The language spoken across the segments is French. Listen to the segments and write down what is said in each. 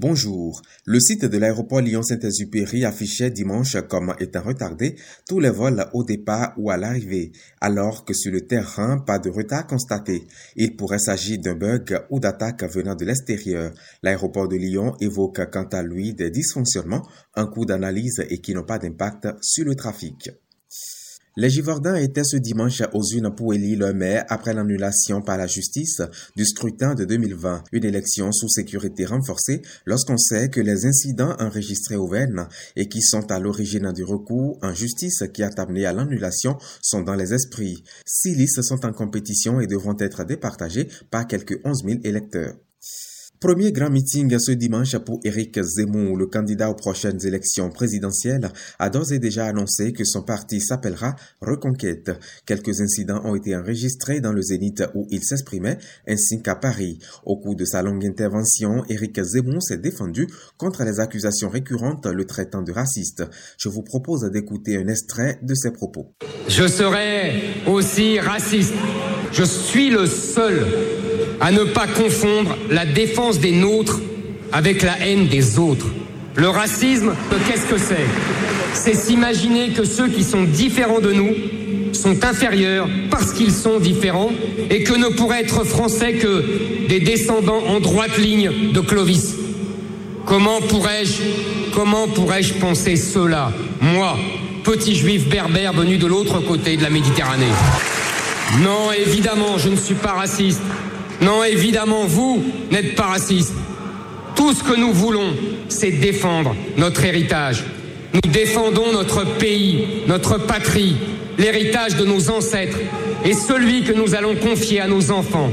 Bonjour. Le site de l'aéroport Lyon-Saint-Exupéry affichait dimanche comme étant retardé tous les vols au départ ou à l'arrivée, alors que sur le terrain, pas de retard constaté. Il pourrait s'agir d'un bug ou d'attaque venant de l'extérieur. L'aéroport de Lyon évoque quant à lui des dysfonctionnements, un coût d'analyse et qui n'ont pas d'impact sur le trafic. Les Givordins étaient ce dimanche aux unes pour élire leur maire après l'annulation par la justice du scrutin de 2020, une élection sous sécurité renforcée lorsqu'on sait que les incidents enregistrés au Venn et qui sont à l'origine du recours en justice qui a amené à l'annulation sont dans les esprits. Six listes sont en compétition et devront être départagées par quelques 11 000 électeurs. Premier grand meeting ce dimanche pour Éric Zemmour, le candidat aux prochaines élections présidentielles, a d'ores et déjà annoncé que son parti s'appellera Reconquête. Quelques incidents ont été enregistrés dans le Zénith où il s'exprimait, ainsi qu'à Paris. Au cours de sa longue intervention, Éric Zemmour s'est défendu contre les accusations récurrentes le traitant de raciste. Je vous propose d'écouter un extrait de ses propos. Je serai aussi raciste. Je suis le seul à ne pas confondre la défense des nôtres avec la haine des autres. Le racisme, qu'est-ce que c'est? C'est s'imaginer que ceux qui sont différents de nous sont inférieurs parce qu'ils sont différents et que ne pourraient être français que des descendants en droite ligne de Clovis. Comment pourrais-je penser cela? Moi, petit juif berbère venu de l'autre côté de la Méditerranée Non, évidemment, je ne suis pas raciste. Non, évidemment, vous n'êtes pas raciste. Tout ce que nous voulons, c'est défendre notre héritage. Nous défendons notre pays, notre patrie, l'héritage de nos ancêtres et celui que nous allons confier à nos enfants.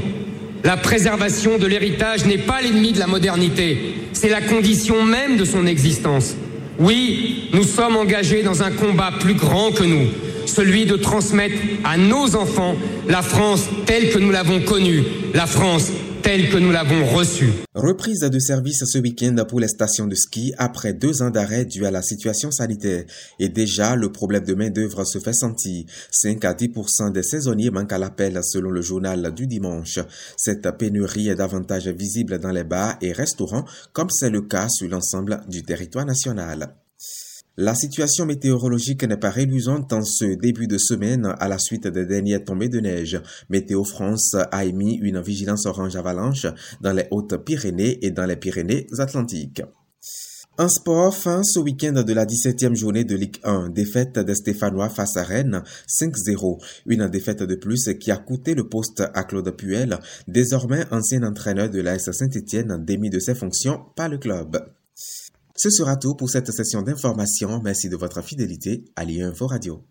La préservation de l'héritage n'est pas l'ennemi de la modernité, c'est la condition même de son existence. Oui, nous sommes engagés dans un combat plus grand que nous, celui de transmettre à nos enfants la France telle que nous l'avons connue, la France telle que nous l'avons reçue. Reprise de service ce week-end pour les stations de ski après deux ans d'arrêt dû à la situation sanitaire. Et déjà, le problème de main-d'œuvre se fait sentir. 5 à 10% des saisonniers manquent à l'appel selon le journal du dimanche. Cette pénurie est davantage visible dans les bars et restaurants comme c'est le cas sur l'ensemble du territoire national. La situation météorologique n'est pas réluisante en ce début de semaine à la suite des dernières tombées de neige. Météo France a émis une vigilance orange avalanche dans les Hautes-Pyrénées et dans les Pyrénées-Atlantiques. En sport, fin ce week-end de la 17e journée de Ligue 1, défaite des Stéphanois face à Rennes 5-0. Une défaite de plus qui a coûté le poste à Claude Puel, désormais ancien entraîneur de l'AS Saint-Etienne, démis de ses fonctions par le club. Ce sera tout pour cette session d'information. Merci de votre fidélité à l'INFO Radio.